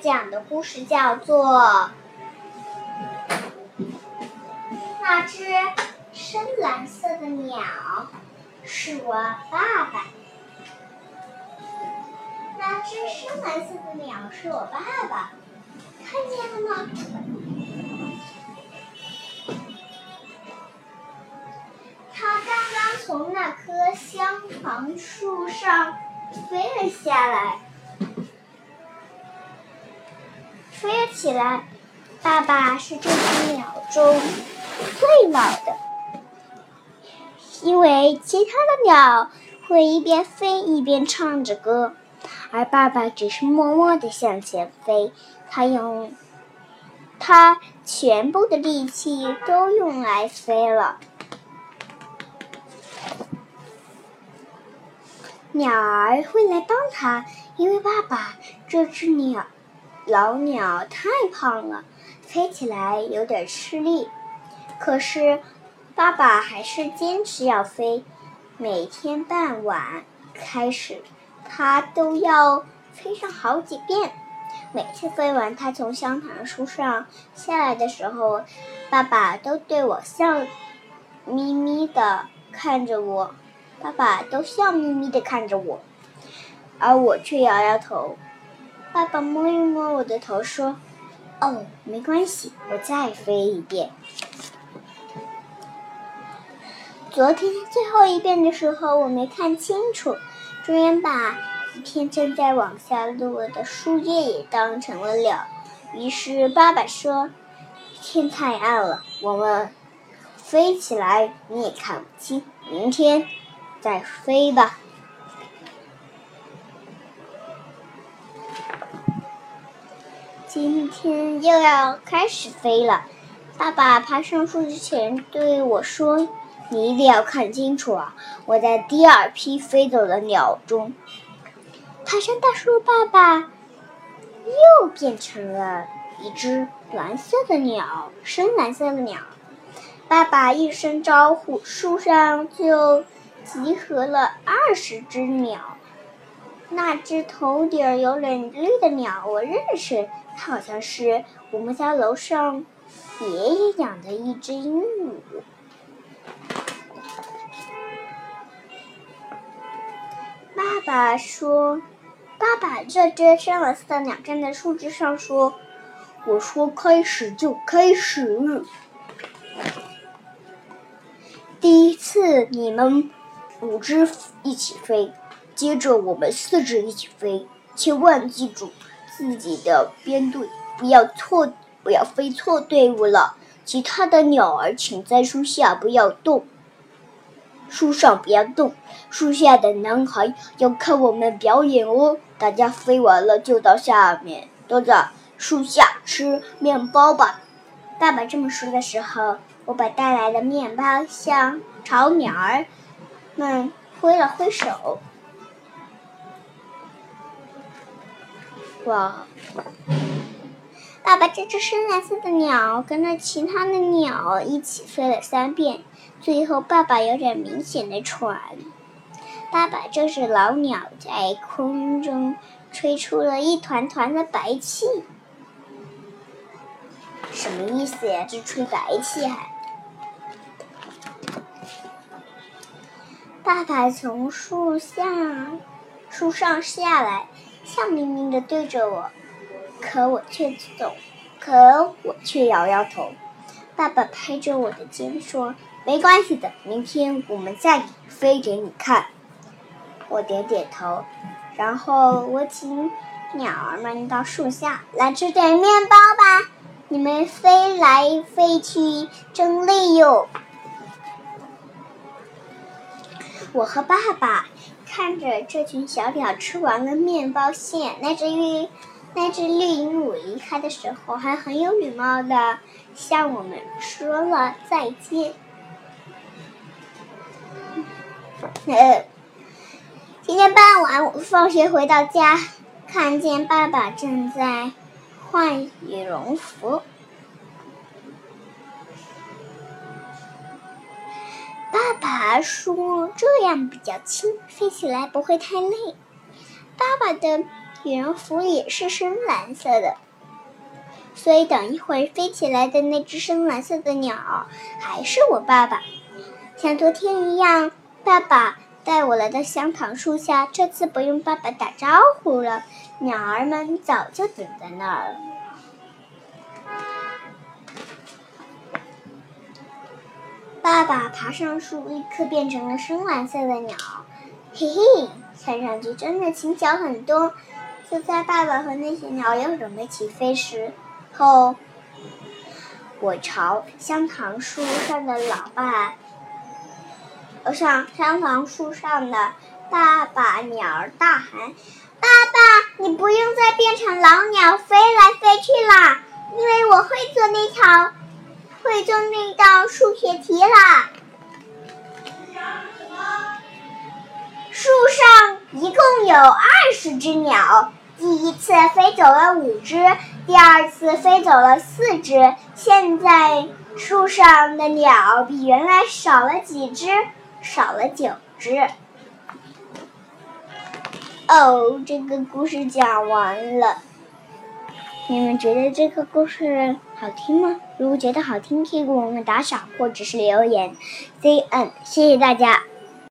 讲的故事叫做《那只深蓝色的鸟》，是我爸爸。那只深蓝色的鸟是我爸爸，看见了吗？它刚刚从那棵香房树上飞了下来。飞起来，爸爸是这只鸟中最老的，因为其他的鸟会一边飞一边唱着歌，而爸爸只是默默地向前飞。他用他全部的力气都用来飞了。鸟儿会来帮他，因为爸爸这只鸟。老鸟太胖了，飞起来有点吃力。可是，爸爸还是坚持要飞。每天傍晚开始，他都要飞上好几遍。每次飞完，他从香檀树上下来的时候，爸爸都对我笑眯眯的看着我。爸爸都笑眯眯的看着我，而我却摇摇头。爸爸摸一摸我的头，说：“哦，没关系，我再飞一遍。”昨天最后一遍的时候，我没看清楚，朱元把一片正在往下落的树叶也当成了鸟。于是爸爸说：“天太暗了，我们飞起来你也看不清，明天再飞吧。”今天又要开始飞了，爸爸爬上树之前对我说：“你一定要看清楚啊！我在第二批飞走的鸟中。”爬上大树，爸爸又变成了一只蓝色的鸟，深蓝色的鸟。爸爸一声招呼，树上就集合了二十只鸟。那只头顶有点绿的鸟，我认识。它好像是我们家楼上爷爷养的一只鹦鹉。爸爸说：“爸爸，这只深蓝色的鸟站在树枝上说，我说开始就开始。第一次你们五只一起飞。”接着我们四只一起飞，千万记住自己的编队，不要错，不要飞错队伍了。其他的鸟儿请在树下不要动，树上不要动。树下的男孩要看我们表演哦。大家飞完了就到下面，都在树下吃面包吧。爸爸这么说的时候，我把带来的面包向朝鸟儿们挥了挥手。哇！爸爸这只深蓝色的鸟跟着其他的鸟一起飞了三遍，最后爸爸有点明显的喘。爸爸这只老鸟在空中吹出了一团团的白气，什么意思呀？这吹白气还？爸爸从树下树上下来。笑眯眯的对着我，可我却总，可我却摇摇头。爸爸拍着我的肩说：“没关系的，明天我们再飞给你看。”我点点头，然后我请鸟儿们到树下来吃点面包吧。你们飞来飞去真累哟。我和爸爸。看着这群小鸟吃完了面包屑，那只绿那只绿鹦鹉离开的时候，还很有礼貌的向我们说了再见。今天傍晚我放学回到家，看见爸爸正在换羽绒服。爸爸说：“这样比较轻，飞起来不会太累。”爸爸的羽绒服也是深蓝色的。所以，等一会儿飞起来的那只深蓝色的鸟，还是我爸爸。像昨天一样，爸爸带我来到香糖树下。这次不用爸爸打招呼了，鸟儿们早就等在那儿了。爸爸爬上树，立刻变成了深蓝色的鸟。嘿嘿，看上去真的轻巧很多。就在爸爸和那些鸟要准备起飞时，后，我朝香糖树上的老爸，上香糖树上的爸爸鸟儿大喊：“爸爸，你不用再变成老鸟飞来飞去啦，因为我会做那条，会做那道数学题啦。”树上一共有二十只鸟。第一次飞走了五只，第二次飞走了四只，现在树上的鸟比原来少了几只，少了九只。哦，这个故事讲完了，你们觉得这个故事好听吗？如果觉得好听，可以给我们打赏或者是留言。C N，谢谢大家。